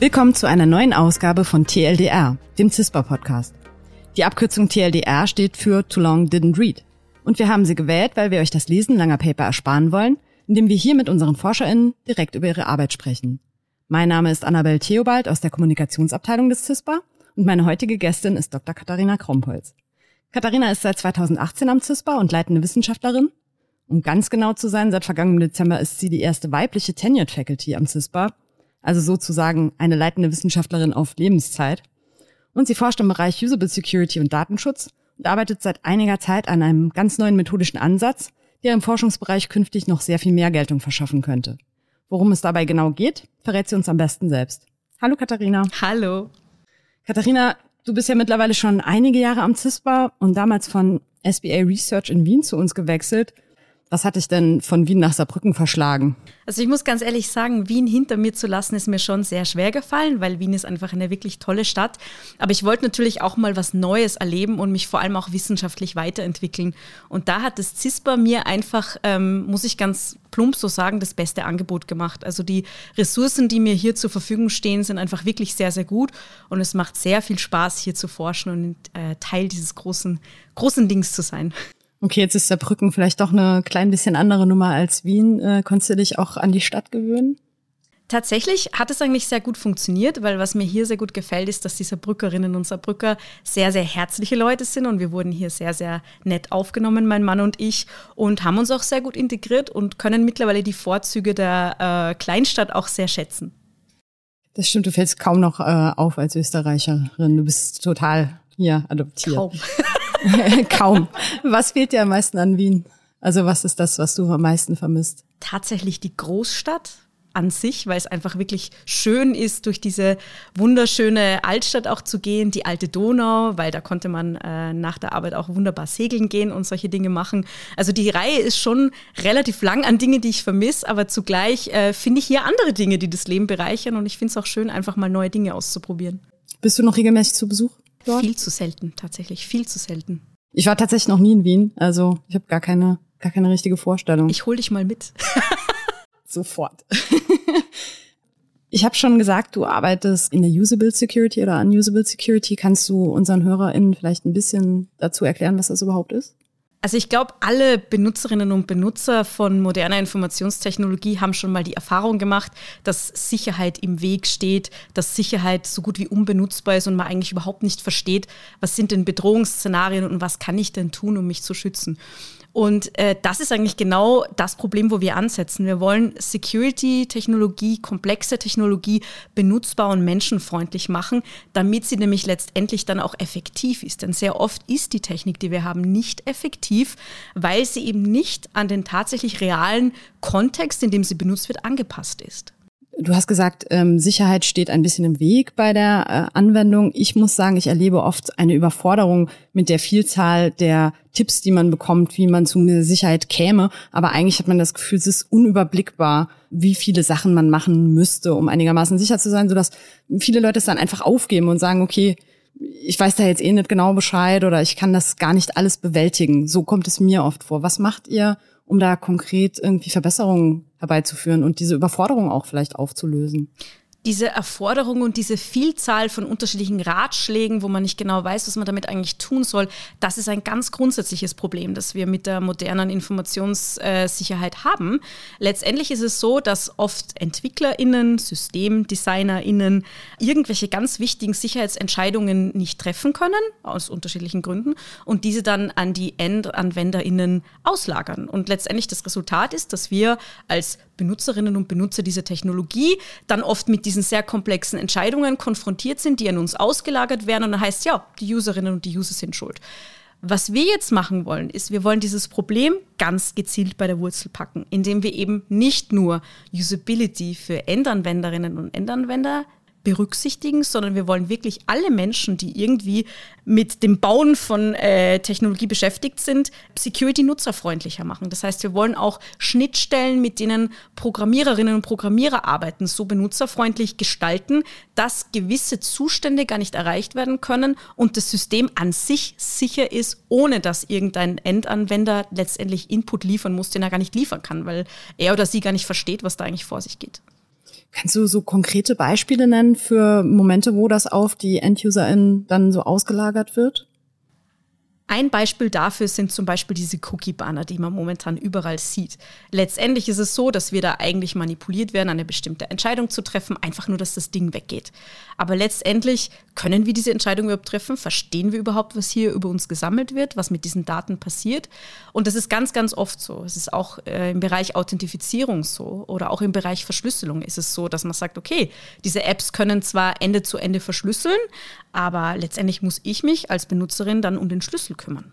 Willkommen zu einer neuen Ausgabe von TLDR, dem CISPA-Podcast. Die Abkürzung TLDR steht für Too Long Didn't Read. Und wir haben sie gewählt, weil wir euch das Lesen langer Paper ersparen wollen, indem wir hier mit unseren ForscherInnen direkt über ihre Arbeit sprechen. Mein Name ist Annabel Theobald aus der Kommunikationsabteilung des CISPA und meine heutige Gästin ist Dr. Katharina Krompholz. Katharina ist seit 2018 am CISPA und leitende Wissenschaftlerin. Um ganz genau zu sein, seit vergangenem Dezember ist sie die erste weibliche Tenured Faculty am CISPA also sozusagen eine leitende Wissenschaftlerin auf Lebenszeit. Und sie forscht im Bereich Usable Security und Datenschutz und arbeitet seit einiger Zeit an einem ganz neuen methodischen Ansatz, der im Forschungsbereich künftig noch sehr viel mehr Geltung verschaffen könnte. Worum es dabei genau geht, verrät sie uns am besten selbst. Hallo Katharina. Hallo. Katharina, du bist ja mittlerweile schon einige Jahre am CISPA und damals von SBA Research in Wien zu uns gewechselt was hat dich denn von Wien nach Saarbrücken verschlagen? Also ich muss ganz ehrlich sagen, Wien hinter mir zu lassen, ist mir schon sehr schwer gefallen, weil Wien ist einfach eine wirklich tolle Stadt. Aber ich wollte natürlich auch mal was Neues erleben und mich vor allem auch wissenschaftlich weiterentwickeln. Und da hat das CISPA mir einfach, ähm, muss ich ganz plump so sagen, das beste Angebot gemacht. Also die Ressourcen, die mir hier zur Verfügung stehen, sind einfach wirklich sehr, sehr gut. Und es macht sehr viel Spaß, hier zu forschen und äh, Teil dieses großen, großen Dings zu sein. Okay, jetzt ist Saarbrücken vielleicht doch eine klein bisschen andere Nummer als Wien. Äh, konntest du dich auch an die Stadt gewöhnen? Tatsächlich hat es eigentlich sehr gut funktioniert, weil was mir hier sehr gut gefällt, ist, dass die Saarbrückerinnen und Saarbrücker sehr, sehr herzliche Leute sind und wir wurden hier sehr, sehr nett aufgenommen, mein Mann und ich, und haben uns auch sehr gut integriert und können mittlerweile die Vorzüge der äh, Kleinstadt auch sehr schätzen. Das stimmt, du fällst kaum noch äh, auf als Österreicherin. Du bist total hier adoptiert. Kaum. Kaum. Was fehlt dir am meisten an Wien? Also was ist das, was du am meisten vermisst? Tatsächlich die Großstadt an sich, weil es einfach wirklich schön ist, durch diese wunderschöne Altstadt auch zu gehen, die alte Donau, weil da konnte man äh, nach der Arbeit auch wunderbar segeln gehen und solche Dinge machen. Also die Reihe ist schon relativ lang an Dinge, die ich vermisse, aber zugleich äh, finde ich hier andere Dinge, die das Leben bereichern und ich finde es auch schön, einfach mal neue Dinge auszuprobieren. Bist du noch regelmäßig zu Besuch? Dort? Viel zu selten, tatsächlich, viel zu selten. Ich war tatsächlich noch nie in Wien, also ich habe gar keine, gar keine richtige Vorstellung. Ich hol dich mal mit. Sofort. Ich habe schon gesagt, du arbeitest in der Usable Security oder Unusable Security. Kannst du unseren HörerInnen vielleicht ein bisschen dazu erklären, was das überhaupt ist? Also ich glaube, alle Benutzerinnen und Benutzer von moderner Informationstechnologie haben schon mal die Erfahrung gemacht, dass Sicherheit im Weg steht, dass Sicherheit so gut wie unbenutzbar ist und man eigentlich überhaupt nicht versteht, was sind denn Bedrohungsszenarien und was kann ich denn tun, um mich zu schützen. Und äh, das ist eigentlich genau das Problem, wo wir ansetzen. Wir wollen Security-Technologie, komplexe Technologie benutzbar und menschenfreundlich machen, damit sie nämlich letztendlich dann auch effektiv ist. Denn sehr oft ist die Technik, die wir haben, nicht effektiv, weil sie eben nicht an den tatsächlich realen Kontext, in dem sie benutzt wird, angepasst ist. Du hast gesagt, ähm, Sicherheit steht ein bisschen im Weg bei der äh, Anwendung. Ich muss sagen, ich erlebe oft eine Überforderung mit der Vielzahl der Tipps, die man bekommt, wie man zu mehr Sicherheit käme. Aber eigentlich hat man das Gefühl, es ist unüberblickbar, wie viele Sachen man machen müsste, um einigermaßen sicher zu sein, sodass viele Leute es dann einfach aufgeben und sagen, okay, ich weiß da jetzt eh nicht genau Bescheid oder ich kann das gar nicht alles bewältigen. So kommt es mir oft vor. Was macht ihr, um da konkret irgendwie Verbesserungen herbeizuführen und diese Überforderung auch vielleicht aufzulösen diese Erforderung und diese Vielzahl von unterschiedlichen Ratschlägen, wo man nicht genau weiß, was man damit eigentlich tun soll, das ist ein ganz grundsätzliches Problem, das wir mit der modernen Informationssicherheit haben. Letztendlich ist es so, dass oft EntwicklerInnen, SystemdesignerInnen irgendwelche ganz wichtigen Sicherheitsentscheidungen nicht treffen können, aus unterschiedlichen Gründen, und diese dann an die EndanwenderInnen auslagern. Und letztendlich das Resultat ist, dass wir als Benutzerinnen und Benutzer dieser Technologie dann oft mit diesen sehr komplexen Entscheidungen konfrontiert sind, die an uns ausgelagert werden. Und dann heißt ja, die Userinnen und die User sind schuld. Was wir jetzt machen wollen, ist, wir wollen dieses Problem ganz gezielt bei der Wurzel packen, indem wir eben nicht nur Usability für Endanwenderinnen und Endanwender berücksichtigen, sondern wir wollen wirklich alle Menschen, die irgendwie mit dem Bauen von äh, Technologie beschäftigt sind, Security nutzerfreundlicher machen. Das heißt, wir wollen auch Schnittstellen, mit denen Programmiererinnen und Programmierer arbeiten, so benutzerfreundlich gestalten, dass gewisse Zustände gar nicht erreicht werden können und das System an sich sicher ist, ohne dass irgendein Endanwender letztendlich Input liefern muss, den er gar nicht liefern kann, weil er oder sie gar nicht versteht, was da eigentlich vor sich geht. Kannst du so konkrete Beispiele nennen für Momente, wo das auf die EnduserInnen dann so ausgelagert wird? Ein Beispiel dafür sind zum Beispiel diese Cookie-Banner, die man momentan überall sieht. Letztendlich ist es so, dass wir da eigentlich manipuliert werden, eine bestimmte Entscheidung zu treffen, einfach nur, dass das Ding weggeht. Aber letztendlich können wir diese Entscheidung überhaupt treffen? Verstehen wir überhaupt, was hier über uns gesammelt wird, was mit diesen Daten passiert? Und das ist ganz, ganz oft so. Es ist auch äh, im Bereich Authentifizierung so oder auch im Bereich Verschlüsselung ist es so, dass man sagt, okay, diese Apps können zwar Ende zu Ende verschlüsseln, aber letztendlich muss ich mich als Benutzerin dann um den Schlüssel kümmern.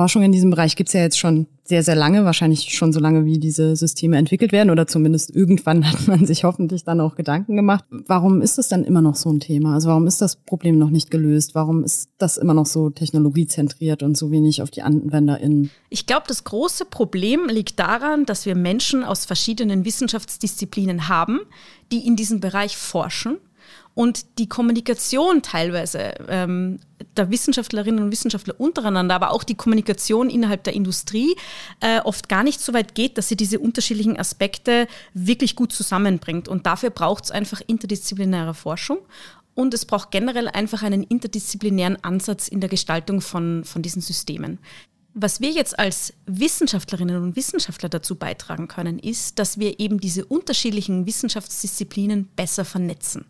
Forschung in diesem Bereich gibt's ja jetzt schon sehr, sehr lange, wahrscheinlich schon so lange, wie diese Systeme entwickelt werden oder zumindest irgendwann hat man sich hoffentlich dann auch Gedanken gemacht. Warum ist das dann immer noch so ein Thema? Also warum ist das Problem noch nicht gelöst? Warum ist das immer noch so technologiezentriert und so wenig auf die AnwenderInnen? Ich glaube, das große Problem liegt daran, dass wir Menschen aus verschiedenen Wissenschaftsdisziplinen haben, die in diesem Bereich forschen und die Kommunikation teilweise ähm, der Wissenschaftlerinnen und Wissenschaftler untereinander, aber auch die Kommunikation innerhalb der Industrie äh, oft gar nicht so weit geht, dass sie diese unterschiedlichen Aspekte wirklich gut zusammenbringt. Und dafür braucht es einfach interdisziplinäre Forschung. Und es braucht generell einfach einen interdisziplinären Ansatz in der Gestaltung von, von diesen Systemen. Was wir jetzt als Wissenschaftlerinnen und Wissenschaftler dazu beitragen können, ist, dass wir eben diese unterschiedlichen Wissenschaftsdisziplinen besser vernetzen.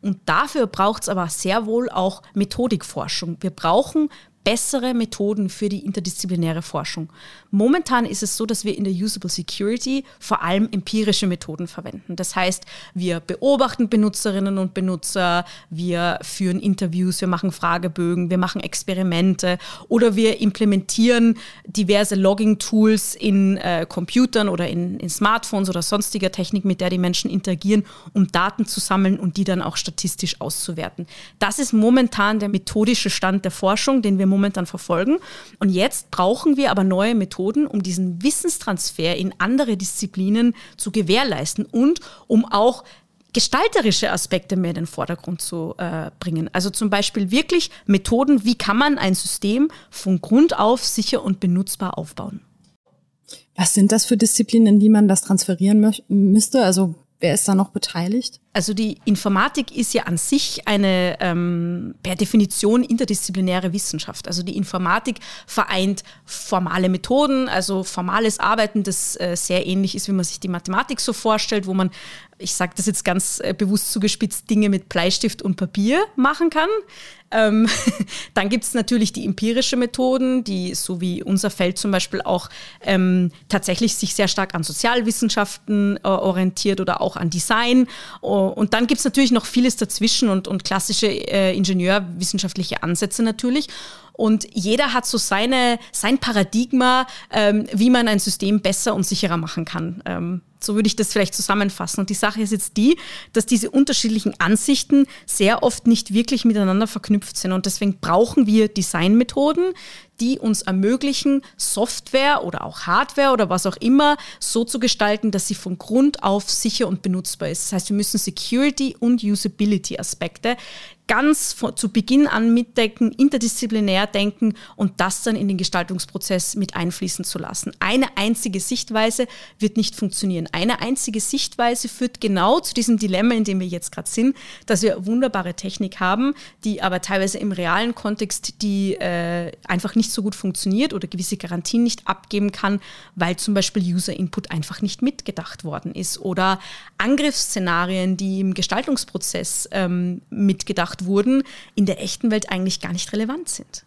Und dafür braucht es aber sehr wohl auch Methodikforschung. Wir brauchen bessere Methoden für die interdisziplinäre Forschung. Momentan ist es so, dass wir in der Usable Security vor allem empirische Methoden verwenden. Das heißt, wir beobachten Benutzerinnen und Benutzer, wir führen Interviews, wir machen Fragebögen, wir machen Experimente oder wir implementieren diverse Logging-Tools in äh, Computern oder in, in Smartphones oder sonstiger Technik, mit der die Menschen interagieren, um Daten zu sammeln und die dann auch statistisch auszuwerten. Das ist momentan der methodische Stand der Forschung, den wir momentan verfolgen. Und jetzt brauchen wir aber neue Methoden, um diesen Wissenstransfer in andere Disziplinen zu gewährleisten und um auch gestalterische Aspekte mehr in den Vordergrund zu äh, bringen. Also zum Beispiel wirklich Methoden, wie kann man ein System von Grund auf sicher und benutzbar aufbauen. Was sind das für Disziplinen, in die man das transferieren müsste? Also wer ist da noch beteiligt? Also die Informatik ist ja an sich eine ähm, per Definition interdisziplinäre Wissenschaft. Also die Informatik vereint formale Methoden, also formales Arbeiten, das äh, sehr ähnlich ist, wie man sich die Mathematik so vorstellt, wo man, ich sage das jetzt ganz äh, bewusst zugespitzt, Dinge mit Bleistift und Papier machen kann. Ähm, dann gibt es natürlich die empirische Methoden, die so wie unser Feld zum Beispiel auch ähm, tatsächlich sich sehr stark an Sozialwissenschaften äh, orientiert oder auch an Design. Und dann gibt es natürlich noch vieles dazwischen und, und klassische äh, ingenieurwissenschaftliche Ansätze natürlich. Und jeder hat so seine, sein Paradigma, ähm, wie man ein System besser und sicherer machen kann. Ähm, so würde ich das vielleicht zusammenfassen. Und die Sache ist jetzt die, dass diese unterschiedlichen Ansichten sehr oft nicht wirklich miteinander verknüpft sind. Und deswegen brauchen wir Designmethoden, die uns ermöglichen, Software oder auch Hardware oder was auch immer so zu gestalten, dass sie von Grund auf sicher und benutzbar ist. Das heißt, wir müssen Security und Usability Aspekte ganz zu Beginn an mitdenken, interdisziplinär denken und das dann in den Gestaltungsprozess mit einfließen zu lassen. Eine einzige Sichtweise wird nicht funktionieren. Eine einzige Sichtweise führt genau zu diesem Dilemma, in dem wir jetzt gerade sind, dass wir wunderbare Technik haben, die aber teilweise im realen Kontext die äh, einfach nicht nicht so gut funktioniert oder gewisse Garantien nicht abgeben kann, weil zum Beispiel User-Input einfach nicht mitgedacht worden ist oder Angriffsszenarien, die im Gestaltungsprozess ähm, mitgedacht wurden, in der echten Welt eigentlich gar nicht relevant sind.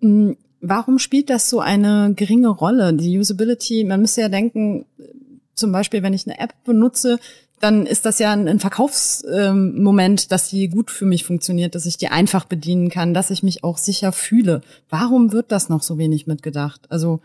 Hm, warum spielt das so eine geringe Rolle? Die Usability, man müsste ja denken, zum Beispiel, wenn ich eine App benutze, dann ist das ja ein, Verkaufsmoment, ähm, dass die gut für mich funktioniert, dass ich die einfach bedienen kann, dass ich mich auch sicher fühle. Warum wird das noch so wenig mitgedacht? Also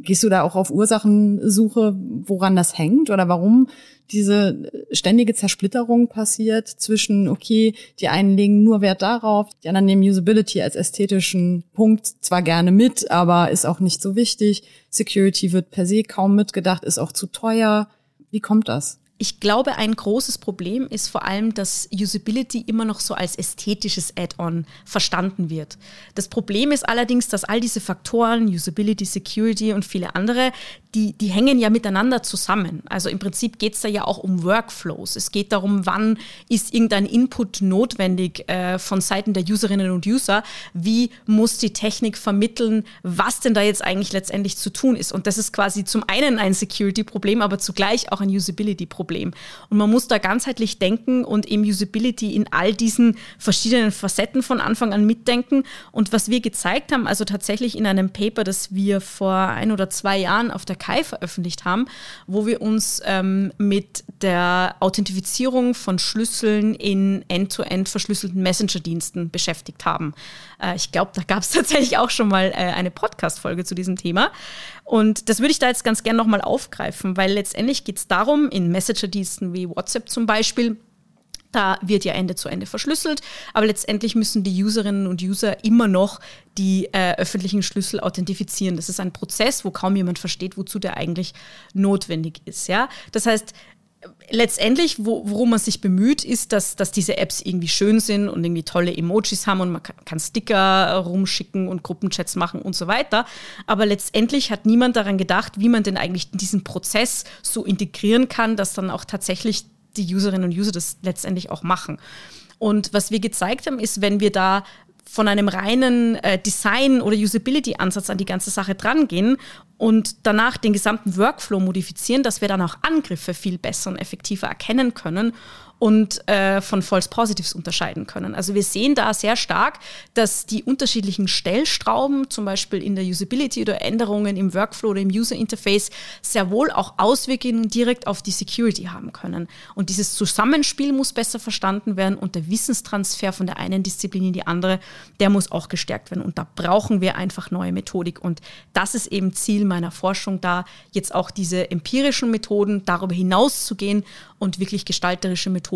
gehst du da auch auf Ursachensuche, woran das hängt oder warum diese ständige Zersplitterung passiert zwischen, okay, die einen legen nur Wert darauf, die anderen nehmen Usability als ästhetischen Punkt zwar gerne mit, aber ist auch nicht so wichtig. Security wird per se kaum mitgedacht, ist auch zu teuer. Wie kommt das? Ich glaube, ein großes Problem ist vor allem, dass Usability immer noch so als ästhetisches Add-on verstanden wird. Das Problem ist allerdings, dass all diese Faktoren, Usability, Security und viele andere, die, die hängen ja miteinander zusammen. Also im Prinzip geht es da ja auch um Workflows. Es geht darum, wann ist irgendein Input notwendig äh, von Seiten der Userinnen und User. Wie muss die Technik vermitteln, was denn da jetzt eigentlich letztendlich zu tun ist. Und das ist quasi zum einen ein Security-Problem, aber zugleich auch ein Usability-Problem. Problem. Und man muss da ganzheitlich denken und eben Usability in all diesen verschiedenen Facetten von Anfang an mitdenken. Und was wir gezeigt haben, also tatsächlich in einem Paper, das wir vor ein oder zwei Jahren auf der KAI veröffentlicht haben, wo wir uns ähm, mit der Authentifizierung von Schlüsseln in end-to-end -end verschlüsselten Messenger-Diensten beschäftigt haben. Äh, ich glaube, da gab es tatsächlich auch schon mal äh, eine Podcast-Folge zu diesem Thema. Und das würde ich da jetzt ganz gerne nochmal aufgreifen, weil letztendlich geht es darum, in Messenger-Diensten wie WhatsApp zum Beispiel, da wird ja Ende zu Ende verschlüsselt, aber letztendlich müssen die Userinnen und User immer noch die äh, öffentlichen Schlüssel authentifizieren. Das ist ein Prozess, wo kaum jemand versteht, wozu der eigentlich notwendig ist. Ja? Das heißt, letztendlich, wo, worum man sich bemüht, ist, dass, dass diese Apps irgendwie schön sind und irgendwie tolle Emojis haben und man kann, kann Sticker rumschicken und Gruppenchats machen und so weiter. Aber letztendlich hat niemand daran gedacht, wie man denn eigentlich diesen Prozess so integrieren kann, dass dann auch tatsächlich die Userinnen und User das letztendlich auch machen. Und was wir gezeigt haben, ist, wenn wir da von einem reinen äh, Design- oder Usability-Ansatz an die ganze Sache drangehen und danach den gesamten Workflow modifizieren, dass wir dann auch Angriffe viel besser und effektiver erkennen können und äh, von False Positives unterscheiden können. Also wir sehen da sehr stark, dass die unterschiedlichen Stellstrauben, zum Beispiel in der Usability oder Änderungen im Workflow oder im User Interface, sehr wohl auch Auswirkungen direkt auf die Security haben können. Und dieses Zusammenspiel muss besser verstanden werden und der Wissenstransfer von der einen Disziplin in die andere, der muss auch gestärkt werden. Und da brauchen wir einfach neue Methodik. Und das ist eben Ziel meiner Forschung, da jetzt auch diese empirischen Methoden darüber hinaus zu gehen und wirklich gestalterische Methoden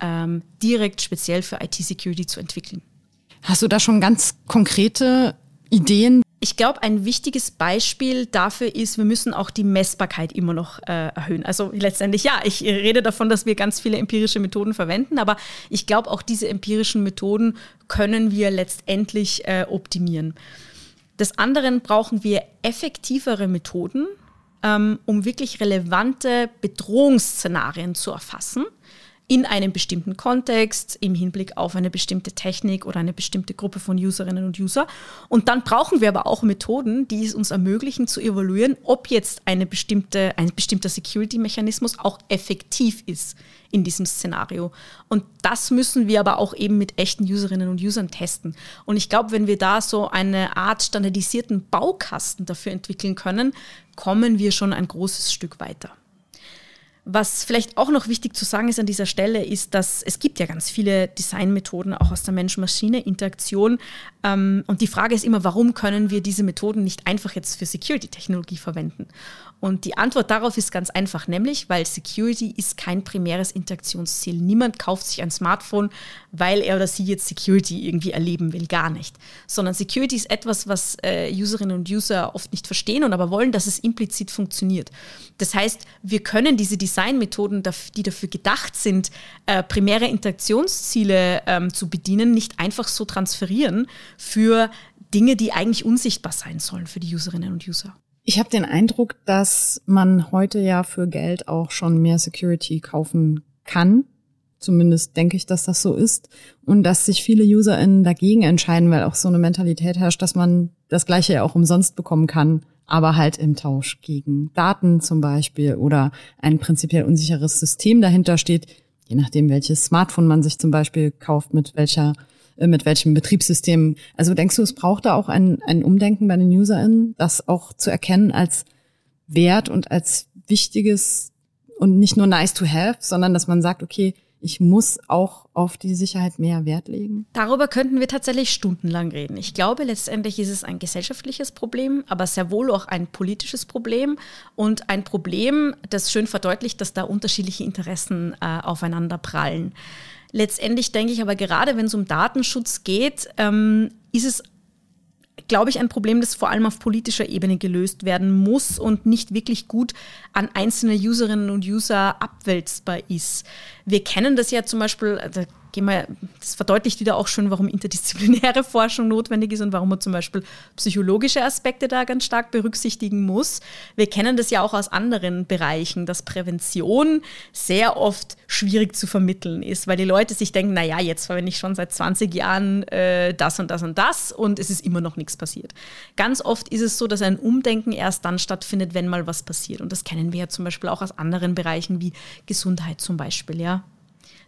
ähm, direkt speziell für IT-Security zu entwickeln. Hast du da schon ganz konkrete Ideen? Ich glaube, ein wichtiges Beispiel dafür ist, wir müssen auch die Messbarkeit immer noch äh, erhöhen. Also letztendlich, ja, ich rede davon, dass wir ganz viele empirische Methoden verwenden, aber ich glaube, auch diese empirischen Methoden können wir letztendlich äh, optimieren. Des anderen brauchen wir effektivere Methoden, ähm, um wirklich relevante Bedrohungsszenarien zu erfassen in einem bestimmten Kontext, im Hinblick auf eine bestimmte Technik oder eine bestimmte Gruppe von Userinnen und User. Und dann brauchen wir aber auch Methoden, die es uns ermöglichen zu evaluieren, ob jetzt eine bestimmte, ein bestimmter Security-Mechanismus auch effektiv ist in diesem Szenario. Und das müssen wir aber auch eben mit echten Userinnen und Usern testen. Und ich glaube, wenn wir da so eine Art standardisierten Baukasten dafür entwickeln können, kommen wir schon ein großes Stück weiter. Was vielleicht auch noch wichtig zu sagen ist an dieser Stelle, ist, dass es gibt ja ganz viele Designmethoden auch aus der Mensch-Maschine-Interaktion. Ähm, und die Frage ist immer, warum können wir diese Methoden nicht einfach jetzt für Security-Technologie verwenden? Und die Antwort darauf ist ganz einfach, nämlich, weil Security ist kein primäres Interaktionsziel. Niemand kauft sich ein Smartphone, weil er oder sie jetzt Security irgendwie erleben will, gar nicht. Sondern Security ist etwas, was äh, Userinnen und User oft nicht verstehen und aber wollen, dass es implizit funktioniert. Das heißt, wir können diese Designmethoden, die dafür gedacht sind, äh, primäre Interaktionsziele ähm, zu bedienen, nicht einfach so transferieren für Dinge, die eigentlich unsichtbar sein sollen für die Userinnen und User. Ich habe den Eindruck, dass man heute ja für Geld auch schon mehr Security kaufen kann. Zumindest denke ich, dass das so ist. Und dass sich viele UserInnen dagegen entscheiden, weil auch so eine Mentalität herrscht, dass man das Gleiche ja auch umsonst bekommen kann, aber halt im Tausch gegen Daten zum Beispiel oder ein prinzipiell unsicheres System dahinter steht, je nachdem, welches Smartphone man sich zum Beispiel kauft, mit welcher äh, mit welchem Betriebssystem. Also denkst du, es braucht da auch ein, ein Umdenken bei den UserInnen, das auch zu erkennen als Wert und als wichtiges und nicht nur nice to have, sondern dass man sagt, okay, ich muss auch auf die Sicherheit mehr Wert legen? Darüber könnten wir tatsächlich stundenlang reden. Ich glaube, letztendlich ist es ein gesellschaftliches Problem, aber sehr wohl auch ein politisches Problem und ein Problem, das schön verdeutlicht, dass da unterschiedliche Interessen äh, aufeinander prallen. Letztendlich denke ich aber gerade, wenn es um Datenschutz geht, ähm, ist es glaube ich, ein Problem, das vor allem auf politischer Ebene gelöst werden muss und nicht wirklich gut an einzelne Userinnen und User abwälzbar ist. Wir kennen das ja zum Beispiel, also gehen wir, das verdeutlicht wieder auch schon, warum interdisziplinäre Forschung notwendig ist und warum man zum Beispiel psychologische Aspekte da ganz stark berücksichtigen muss. Wir kennen das ja auch aus anderen Bereichen, dass Prävention sehr oft schwierig zu vermitteln ist, weil die Leute sich denken, naja, jetzt verwende ich schon seit 20 Jahren äh, das und das und das und es ist immer noch nichts passiert. Ganz oft ist es so, dass ein Umdenken erst dann stattfindet, wenn mal was passiert. Und das kennen wir ja zum Beispiel auch aus anderen Bereichen wie Gesundheit zum Beispiel, ja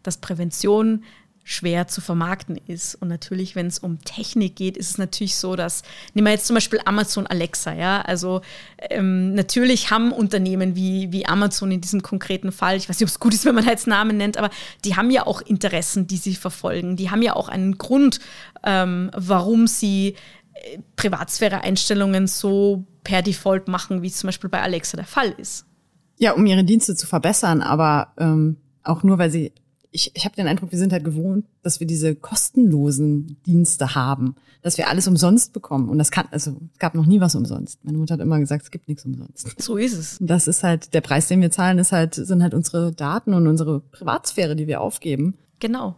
dass Prävention schwer zu vermarkten ist. Und natürlich, wenn es um Technik geht, ist es natürlich so, dass, nehmen wir jetzt zum Beispiel Amazon Alexa, ja, also ähm, natürlich haben Unternehmen wie, wie Amazon in diesem konkreten Fall, ich weiß nicht, ob es gut ist, wenn man jetzt Namen nennt, aber die haben ja auch Interessen, die sie verfolgen. Die haben ja auch einen Grund, ähm, warum sie äh, Privatsphäre-Einstellungen so per Default machen, wie es zum Beispiel bei Alexa der Fall ist. Ja, um ihre Dienste zu verbessern, aber ähm, auch nur, weil sie ich, ich habe den Eindruck, wir sind halt gewohnt, dass wir diese kostenlosen Dienste haben, dass wir alles umsonst bekommen. Und das kann, also es gab noch nie was umsonst. Meine Mutter hat immer gesagt, es gibt nichts umsonst. So ist es. Und das ist halt, der Preis, den wir zahlen, ist halt, sind halt unsere Daten und unsere Privatsphäre, die wir aufgeben. Genau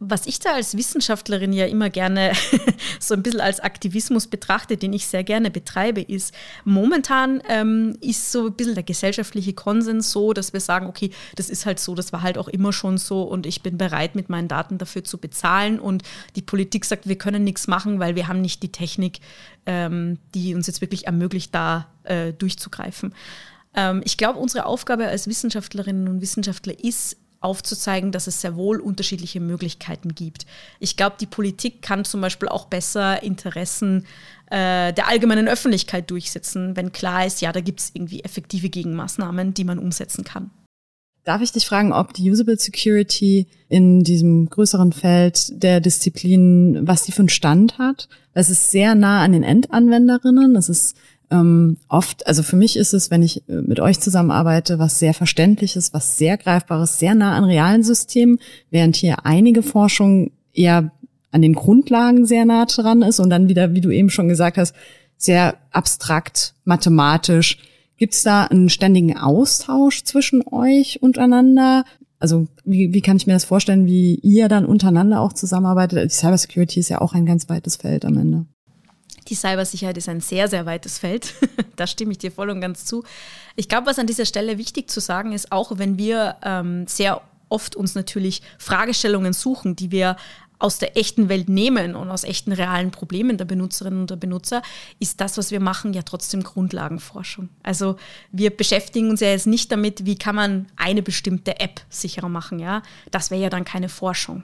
was ich da als Wissenschaftlerin ja immer gerne so ein bisschen als Aktivismus betrachte, den ich sehr gerne betreibe, ist, momentan ähm, ist so ein bisschen der gesellschaftliche Konsens so, dass wir sagen, okay, das ist halt so, das war halt auch immer schon so und ich bin bereit, mit meinen Daten dafür zu bezahlen und die Politik sagt, wir können nichts machen, weil wir haben nicht die Technik, ähm, die uns jetzt wirklich ermöglicht, da äh, durchzugreifen. Ähm, ich glaube, unsere Aufgabe als Wissenschaftlerinnen und Wissenschaftler ist, aufzuzeigen, dass es sehr wohl unterschiedliche Möglichkeiten gibt. Ich glaube, die Politik kann zum Beispiel auch besser Interessen äh, der allgemeinen Öffentlichkeit durchsetzen, wenn klar ist, ja, da gibt es irgendwie effektive Gegenmaßnahmen, die man umsetzen kann. Darf ich dich fragen, ob die Usable Security in diesem größeren Feld der Disziplinen, was die für einen Stand hat? Es ist sehr nah an den Endanwenderinnen. Es ist ähm, oft, also für mich ist es, wenn ich äh, mit euch zusammenarbeite, was sehr Verständliches, was sehr Greifbares, sehr nah an realen Systemen, während hier einige Forschung eher an den Grundlagen sehr nah dran ist und dann wieder, wie du eben schon gesagt hast, sehr abstrakt, mathematisch. Gibt es da einen ständigen Austausch zwischen euch untereinander? Also wie, wie kann ich mir das vorstellen, wie ihr dann untereinander auch zusammenarbeitet? Die Cybersecurity ist ja auch ein ganz weites Feld am Ende. Die Cybersicherheit ist ein sehr, sehr weites Feld. da stimme ich dir voll und ganz zu. Ich glaube, was an dieser Stelle wichtig zu sagen ist, auch wenn wir ähm, sehr oft uns natürlich Fragestellungen suchen, die wir aus der echten Welt nehmen und aus echten realen Problemen der Benutzerinnen und der Benutzer, ist das, was wir machen, ja trotzdem Grundlagenforschung. Also wir beschäftigen uns ja jetzt nicht damit, wie kann man eine bestimmte App sicherer machen. Ja? Das wäre ja dann keine Forschung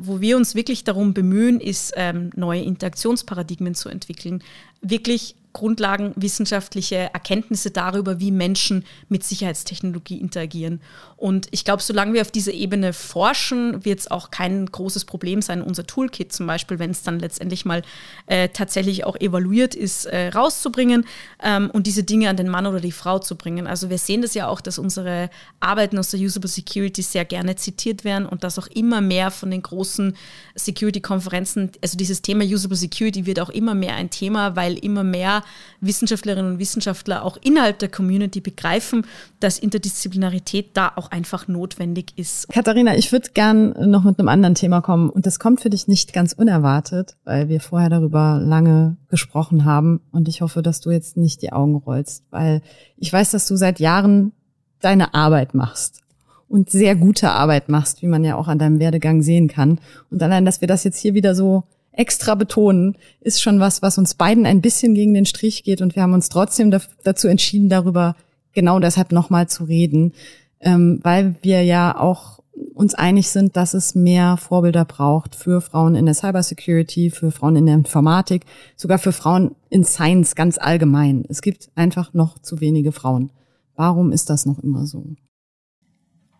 wo wir uns wirklich darum bemühen, ist, ähm, neue Interaktionsparadigmen zu entwickeln, wirklich Grundlagen wissenschaftliche Erkenntnisse darüber, wie Menschen mit Sicherheitstechnologie interagieren. Und ich glaube, solange wir auf dieser Ebene forschen, wird es auch kein großes Problem sein, unser Toolkit zum Beispiel, wenn es dann letztendlich mal äh, tatsächlich auch evaluiert ist, äh, rauszubringen ähm, und diese Dinge an den Mann oder die Frau zu bringen. Also wir sehen das ja auch, dass unsere Arbeiten aus der Usable Security sehr gerne zitiert werden und dass auch immer mehr von den großen Security-Konferenzen, also dieses Thema Usable Security wird auch immer mehr ein Thema, weil immer mehr Wissenschaftlerinnen und Wissenschaftler auch innerhalb der Community begreifen, dass Interdisziplinarität da auch einfach notwendig ist. Katharina, ich würde gern noch mit einem anderen Thema kommen und das kommt für dich nicht ganz unerwartet, weil wir vorher darüber lange gesprochen haben und ich hoffe, dass du jetzt nicht die Augen rollst, weil ich weiß, dass du seit Jahren deine Arbeit machst und sehr gute Arbeit machst, wie man ja auch an deinem Werdegang sehen kann. Und allein, dass wir das jetzt hier wieder so extra betonen, ist schon was, was uns beiden ein bisschen gegen den Strich geht. Und wir haben uns trotzdem dazu entschieden, darüber genau deshalb nochmal zu reden, ähm, weil wir ja auch uns einig sind, dass es mehr Vorbilder braucht für Frauen in der Cybersecurity, für Frauen in der Informatik, sogar für Frauen in Science ganz allgemein. Es gibt einfach noch zu wenige Frauen. Warum ist das noch immer so?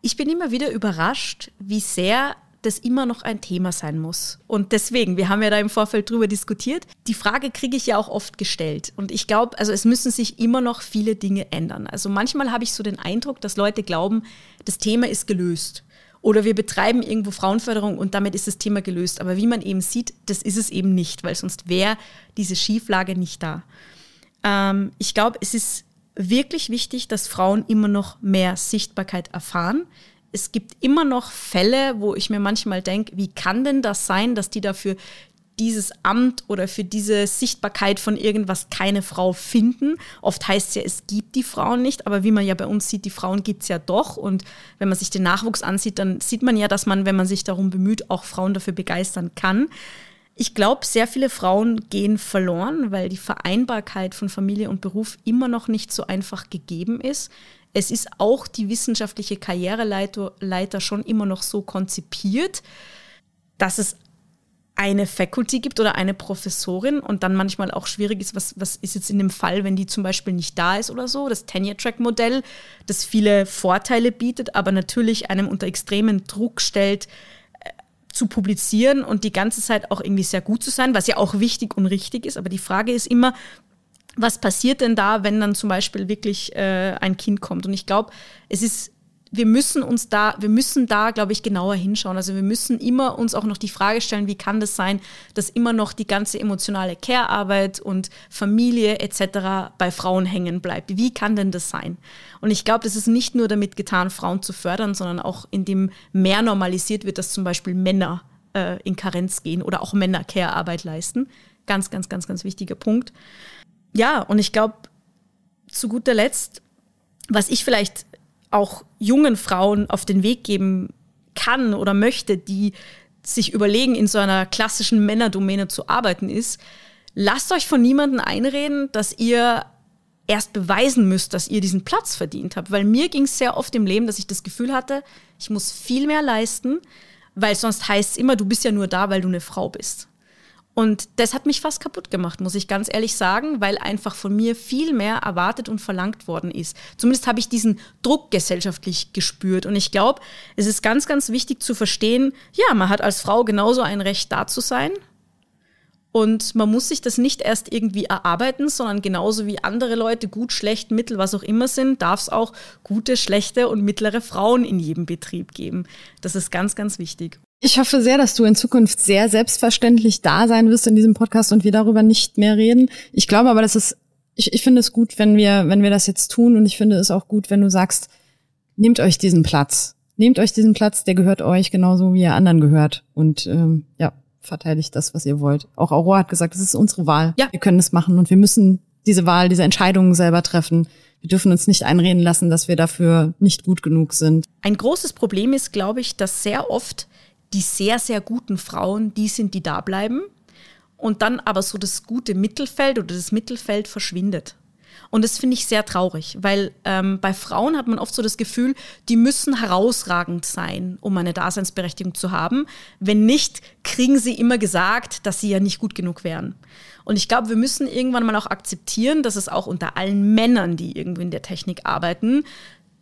Ich bin immer wieder überrascht, wie sehr das immer noch ein Thema sein muss. Und deswegen, wir haben ja da im Vorfeld drüber diskutiert, die Frage kriege ich ja auch oft gestellt. Und ich glaube, also es müssen sich immer noch viele Dinge ändern. Also manchmal habe ich so den Eindruck, dass Leute glauben, das Thema ist gelöst. Oder wir betreiben irgendwo Frauenförderung und damit ist das Thema gelöst. Aber wie man eben sieht, das ist es eben nicht, weil sonst wäre diese Schieflage nicht da. Ähm, ich glaube, es ist wirklich wichtig, dass Frauen immer noch mehr Sichtbarkeit erfahren es gibt immer noch Fälle, wo ich mir manchmal denke, wie kann denn das sein, dass die dafür dieses Amt oder für diese Sichtbarkeit von irgendwas keine Frau finden. Oft heißt es ja, es gibt die Frauen nicht, aber wie man ja bei uns sieht, die Frauen gibt es ja doch. Und wenn man sich den Nachwuchs ansieht, dann sieht man ja, dass man, wenn man sich darum bemüht, auch Frauen dafür begeistern kann. Ich glaube, sehr viele Frauen gehen verloren, weil die Vereinbarkeit von Familie und Beruf immer noch nicht so einfach gegeben ist. Es ist auch die wissenschaftliche Karriereleiter schon immer noch so konzipiert, dass es eine Faculty gibt oder eine Professorin und dann manchmal auch schwierig ist, was, was ist jetzt in dem Fall, wenn die zum Beispiel nicht da ist oder so. Das Tenure-Track-Modell, das viele Vorteile bietet, aber natürlich einem unter extremen Druck stellt, äh, zu publizieren und die ganze Zeit auch irgendwie sehr gut zu sein, was ja auch wichtig und richtig ist. Aber die Frage ist immer, was passiert denn da, wenn dann zum Beispiel wirklich äh, ein Kind kommt? Und ich glaube, es ist, wir müssen uns da, wir müssen da, glaube ich, genauer hinschauen. Also wir müssen immer uns auch noch die Frage stellen, wie kann das sein, dass immer noch die ganze emotionale Care-Arbeit und Familie etc. bei Frauen hängen bleibt? Wie kann denn das sein? Und ich glaube, das ist nicht nur damit getan, Frauen zu fördern, sondern auch indem mehr normalisiert wird, dass zum Beispiel Männer äh, in Karenz gehen oder auch Männer Care-Arbeit leisten. Ganz, ganz, ganz, ganz wichtiger Punkt ja, und ich glaube, zu guter Letzt, was ich vielleicht auch jungen Frauen auf den Weg geben kann oder möchte, die sich überlegen, in so einer klassischen Männerdomäne zu arbeiten, ist, lasst euch von niemandem einreden, dass ihr erst beweisen müsst, dass ihr diesen Platz verdient habt. Weil mir ging es sehr oft im Leben, dass ich das Gefühl hatte, ich muss viel mehr leisten, weil sonst heißt es immer, du bist ja nur da, weil du eine Frau bist. Und das hat mich fast kaputt gemacht, muss ich ganz ehrlich sagen, weil einfach von mir viel mehr erwartet und verlangt worden ist. Zumindest habe ich diesen Druck gesellschaftlich gespürt. Und ich glaube, es ist ganz, ganz wichtig zu verstehen, ja, man hat als Frau genauso ein Recht da zu sein. Und man muss sich das nicht erst irgendwie erarbeiten, sondern genauso wie andere Leute gut, schlecht, mittel, was auch immer sind, darf es auch gute, schlechte und mittlere Frauen in jedem Betrieb geben. Das ist ganz, ganz wichtig. Ich hoffe sehr, dass du in Zukunft sehr selbstverständlich da sein wirst in diesem Podcast und wir darüber nicht mehr reden. Ich glaube aber, dass es, ich, ich finde es gut, wenn wir, wenn wir das jetzt tun und ich finde es auch gut, wenn du sagst, nehmt euch diesen Platz. Nehmt euch diesen Platz, der gehört euch genauso wie ihr anderen gehört. Und ähm, ja, verteidigt das, was ihr wollt. Auch Aurora hat gesagt, es ist unsere Wahl. Ja. Wir können es machen und wir müssen diese Wahl, diese Entscheidungen selber treffen. Wir dürfen uns nicht einreden lassen, dass wir dafür nicht gut genug sind. Ein großes Problem ist, glaube ich, dass sehr oft die sehr, sehr guten Frauen die sind, die da bleiben. Und dann aber so das gute Mittelfeld oder das Mittelfeld verschwindet. Und das finde ich sehr traurig, weil ähm, bei Frauen hat man oft so das Gefühl, die müssen herausragend sein, um eine Daseinsberechtigung zu haben. Wenn nicht, kriegen sie immer gesagt, dass sie ja nicht gut genug wären. Und ich glaube, wir müssen irgendwann mal auch akzeptieren, dass es auch unter allen Männern, die irgendwie in der Technik arbeiten,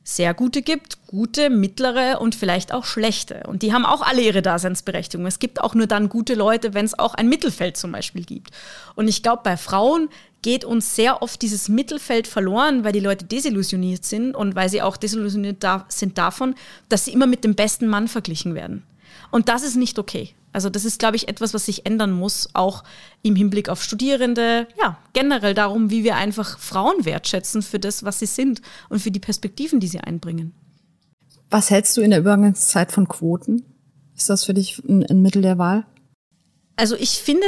sehr gute gibt, gute, mittlere und vielleicht auch schlechte. Und die haben auch alle ihre Daseinsberechtigung. Es gibt auch nur dann gute Leute, wenn es auch ein Mittelfeld zum Beispiel gibt. Und ich glaube, bei Frauen geht uns sehr oft dieses Mittelfeld verloren, weil die Leute desillusioniert sind und weil sie auch desillusioniert da sind davon, dass sie immer mit dem besten Mann verglichen werden. Und das ist nicht okay. Also das ist, glaube ich, etwas, was sich ändern muss, auch im Hinblick auf Studierende, ja, generell darum, wie wir einfach Frauen wertschätzen für das, was sie sind und für die Perspektiven, die sie einbringen. Was hältst du in der Übergangszeit von Quoten? Ist das für dich ein, ein Mittel der Wahl? Also ich finde,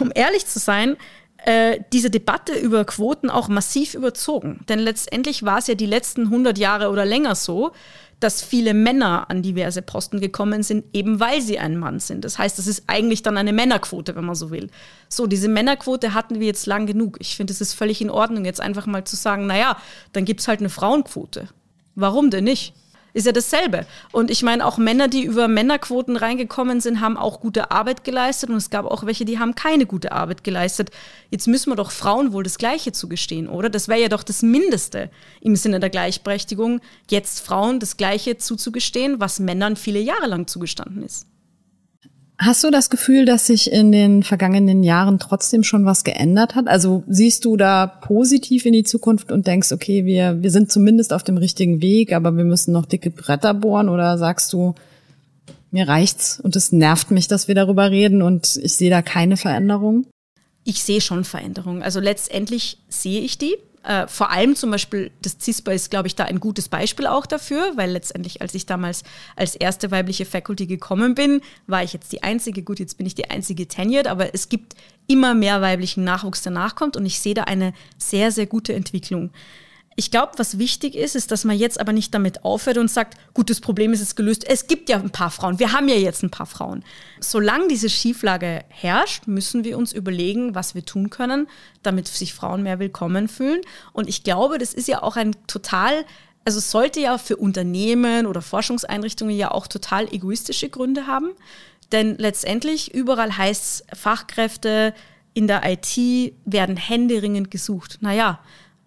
um ehrlich zu sein, äh, diese Debatte über Quoten auch massiv überzogen. Denn letztendlich war es ja die letzten 100 Jahre oder länger so, dass viele Männer an diverse Posten gekommen sind, eben weil sie ein Mann sind. Das heißt, das ist eigentlich dann eine Männerquote, wenn man so will. So, diese Männerquote hatten wir jetzt lang genug. Ich finde, es ist völlig in Ordnung, jetzt einfach mal zu sagen, naja, dann gibt es halt eine Frauenquote. Warum denn nicht? Ist ja dasselbe. Und ich meine, auch Männer, die über Männerquoten reingekommen sind, haben auch gute Arbeit geleistet und es gab auch welche, die haben keine gute Arbeit geleistet. Jetzt müssen wir doch Frauen wohl das Gleiche zugestehen, oder? Das wäre ja doch das Mindeste im Sinne der Gleichberechtigung, jetzt Frauen das Gleiche zuzugestehen, was Männern viele Jahre lang zugestanden ist. Hast du das Gefühl, dass sich in den vergangenen Jahren trotzdem schon was geändert hat? Also siehst du da positiv in die Zukunft und denkst, okay, wir, wir sind zumindest auf dem richtigen Weg, aber wir müssen noch dicke Bretter bohren? Oder sagst du, mir reicht's und es nervt mich, dass wir darüber reden und ich sehe da keine Veränderung? Ich sehe schon Veränderungen. Also letztendlich sehe ich die. Äh, vor allem zum Beispiel das CISPA ist, glaube ich, da ein gutes Beispiel auch dafür, weil letztendlich, als ich damals als erste weibliche Faculty gekommen bin, war ich jetzt die einzige, gut, jetzt bin ich die einzige tenured, aber es gibt immer mehr weiblichen Nachwuchs, der nachkommt und ich sehe da eine sehr, sehr gute Entwicklung. Ich glaube, was wichtig ist, ist, dass man jetzt aber nicht damit aufhört und sagt, gut, das Problem ist jetzt gelöst. Es gibt ja ein paar Frauen. Wir haben ja jetzt ein paar Frauen. Solange diese Schieflage herrscht, müssen wir uns überlegen, was wir tun können, damit sich Frauen mehr willkommen fühlen. Und ich glaube, das ist ja auch ein total also sollte ja für Unternehmen oder Forschungseinrichtungen ja auch total egoistische Gründe haben. Denn letztendlich überall heißt es, Fachkräfte in der IT werden händeringend gesucht. Naja,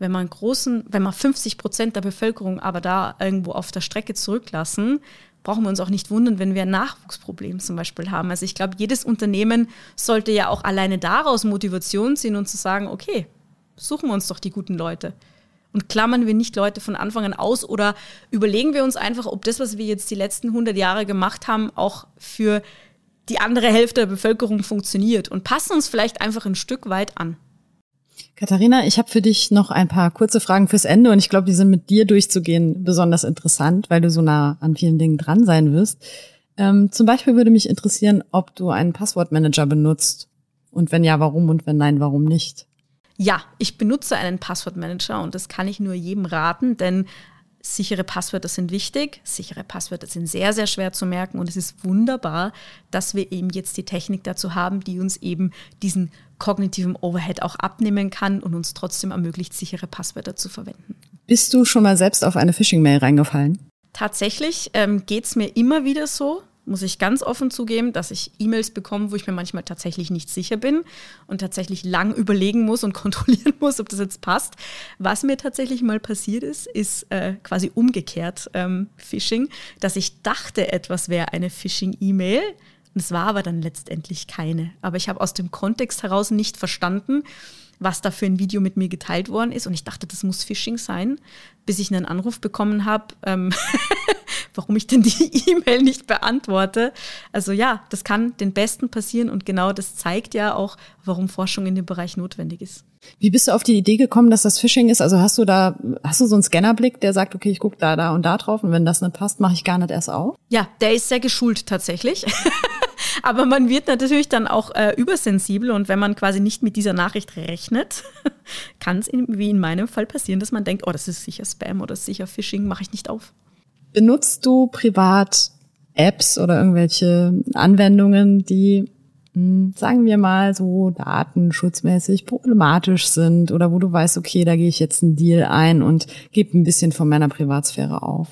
wenn man großen, wenn man 50 Prozent der Bevölkerung aber da irgendwo auf der Strecke zurücklassen, brauchen wir uns auch nicht wundern, wenn wir ein Nachwuchsproblem zum Beispiel haben. Also ich glaube, jedes Unternehmen sollte ja auch alleine daraus Motivation ziehen und zu sagen, okay, suchen wir uns doch die guten Leute. Und klammern wir nicht Leute von Anfang an aus oder überlegen wir uns einfach, ob das, was wir jetzt die letzten 100 Jahre gemacht haben, auch für die andere Hälfte der Bevölkerung funktioniert und passen uns vielleicht einfach ein Stück weit an. Katharina, ich habe für dich noch ein paar kurze Fragen fürs Ende und ich glaube, die sind mit dir durchzugehen besonders interessant, weil du so nah an vielen Dingen dran sein wirst. Ähm, zum Beispiel würde mich interessieren, ob du einen Passwortmanager benutzt und wenn ja, warum und wenn nein, warum nicht? Ja, ich benutze einen Passwortmanager und das kann ich nur jedem raten, denn Sichere Passwörter sind wichtig. Sichere Passwörter sind sehr, sehr schwer zu merken und es ist wunderbar, dass wir eben jetzt die Technik dazu haben, die uns eben diesen kognitiven Overhead auch abnehmen kann und uns trotzdem ermöglicht, sichere Passwörter zu verwenden. Bist du schon mal selbst auf eine Phishing-Mail reingefallen? Tatsächlich ähm, geht es mir immer wieder so muss ich ganz offen zugeben, dass ich E-Mails bekomme, wo ich mir manchmal tatsächlich nicht sicher bin und tatsächlich lang überlegen muss und kontrollieren muss, ob das jetzt passt. Was mir tatsächlich mal passiert ist, ist äh, quasi umgekehrt ähm, Phishing, dass ich dachte, etwas wäre eine Phishing-E-Mail. Es war aber dann letztendlich keine. Aber ich habe aus dem Kontext heraus nicht verstanden, was da für ein Video mit mir geteilt worden ist. Und ich dachte, das muss Phishing sein, bis ich einen Anruf bekommen habe, ähm, warum ich denn die E-Mail nicht beantworte. Also ja, das kann den Besten passieren und genau das zeigt ja auch, warum Forschung in dem Bereich notwendig ist. Wie bist du auf die Idee gekommen, dass das Phishing ist? Also hast du da, hast du so einen Scannerblick, der sagt, okay, ich gucke da, da und da drauf und wenn das nicht passt, mache ich gar nicht erst auf? Ja, der ist sehr geschult tatsächlich. Aber man wird natürlich dann auch äh, übersensibel und wenn man quasi nicht mit dieser Nachricht rechnet, kann es wie in meinem Fall passieren, dass man denkt, oh, das ist sicher Spam oder sicher Phishing, mache ich nicht auf. Benutzt du privat Apps oder irgendwelche Anwendungen, die, hm, sagen wir mal, so datenschutzmäßig problematisch sind oder wo du weißt, okay, da gehe ich jetzt einen Deal ein und gebe ein bisschen von meiner Privatsphäre auf?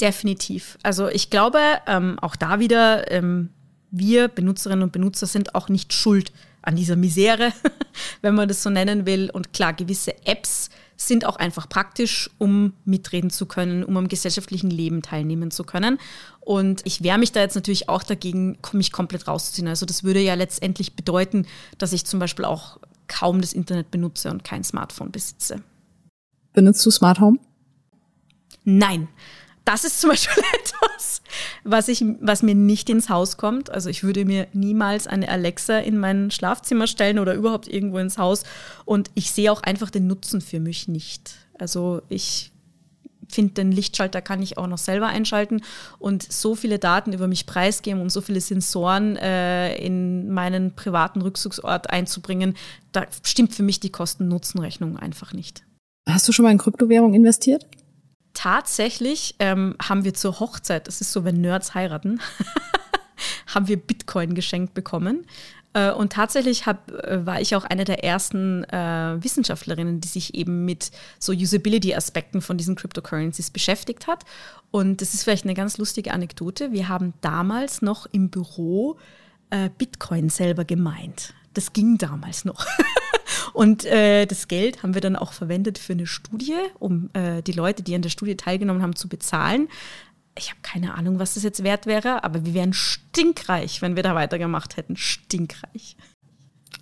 Definitiv. Also ich glaube, ähm, auch da wieder, ähm, wir Benutzerinnen und Benutzer sind auch nicht schuld an dieser Misere, wenn man das so nennen will. Und klar, gewisse Apps sind auch einfach praktisch, um mitreden zu können, um am gesellschaftlichen Leben teilnehmen zu können. Und ich wehre mich da jetzt natürlich auch dagegen, mich komplett rauszuziehen. Also das würde ja letztendlich bedeuten, dass ich zum Beispiel auch kaum das Internet benutze und kein Smartphone besitze. Benutzt du Smart Home? Nein das ist zum Beispiel etwas, was, ich, was mir nicht ins Haus kommt. Also ich würde mir niemals eine Alexa in mein Schlafzimmer stellen oder überhaupt irgendwo ins Haus. Und ich sehe auch einfach den Nutzen für mich nicht. Also ich finde, den Lichtschalter kann ich auch noch selber einschalten und so viele Daten über mich preisgeben und so viele Sensoren äh, in meinen privaten Rückzugsort einzubringen, da stimmt für mich die Kosten-Nutzen-Rechnung einfach nicht. Hast du schon mal in Kryptowährung investiert? Tatsächlich ähm, haben wir zur Hochzeit, das ist so, wenn Nerds heiraten, haben wir Bitcoin geschenkt bekommen. Äh, und tatsächlich hab, äh, war ich auch eine der ersten äh, Wissenschaftlerinnen, die sich eben mit so Usability-Aspekten von diesen Cryptocurrencies beschäftigt hat. Und das ist vielleicht eine ganz lustige Anekdote. Wir haben damals noch im Büro äh, Bitcoin selber gemeint. Das ging damals noch. Und äh, das Geld haben wir dann auch verwendet für eine Studie, um äh, die Leute, die an der Studie teilgenommen haben, zu bezahlen. Ich habe keine Ahnung, was das jetzt wert wäre, aber wir wären stinkreich, wenn wir da weitergemacht hätten. Stinkreich.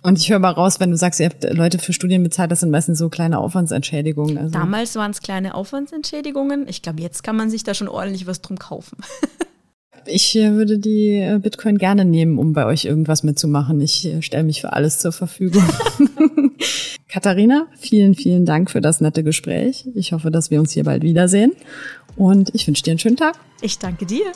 Und ich höre mal raus, wenn du sagst, ihr habt Leute für Studien bezahlt, das sind meistens so kleine Aufwandsentschädigungen. Also Damals waren es kleine Aufwandsentschädigungen. Ich glaube, jetzt kann man sich da schon ordentlich was drum kaufen. ich äh, würde die äh, Bitcoin gerne nehmen, um bei euch irgendwas mitzumachen. Ich äh, stelle mich für alles zur Verfügung. Katharina, vielen, vielen Dank für das nette Gespräch. Ich hoffe, dass wir uns hier bald wiedersehen. Und ich wünsche dir einen schönen Tag. Ich danke dir.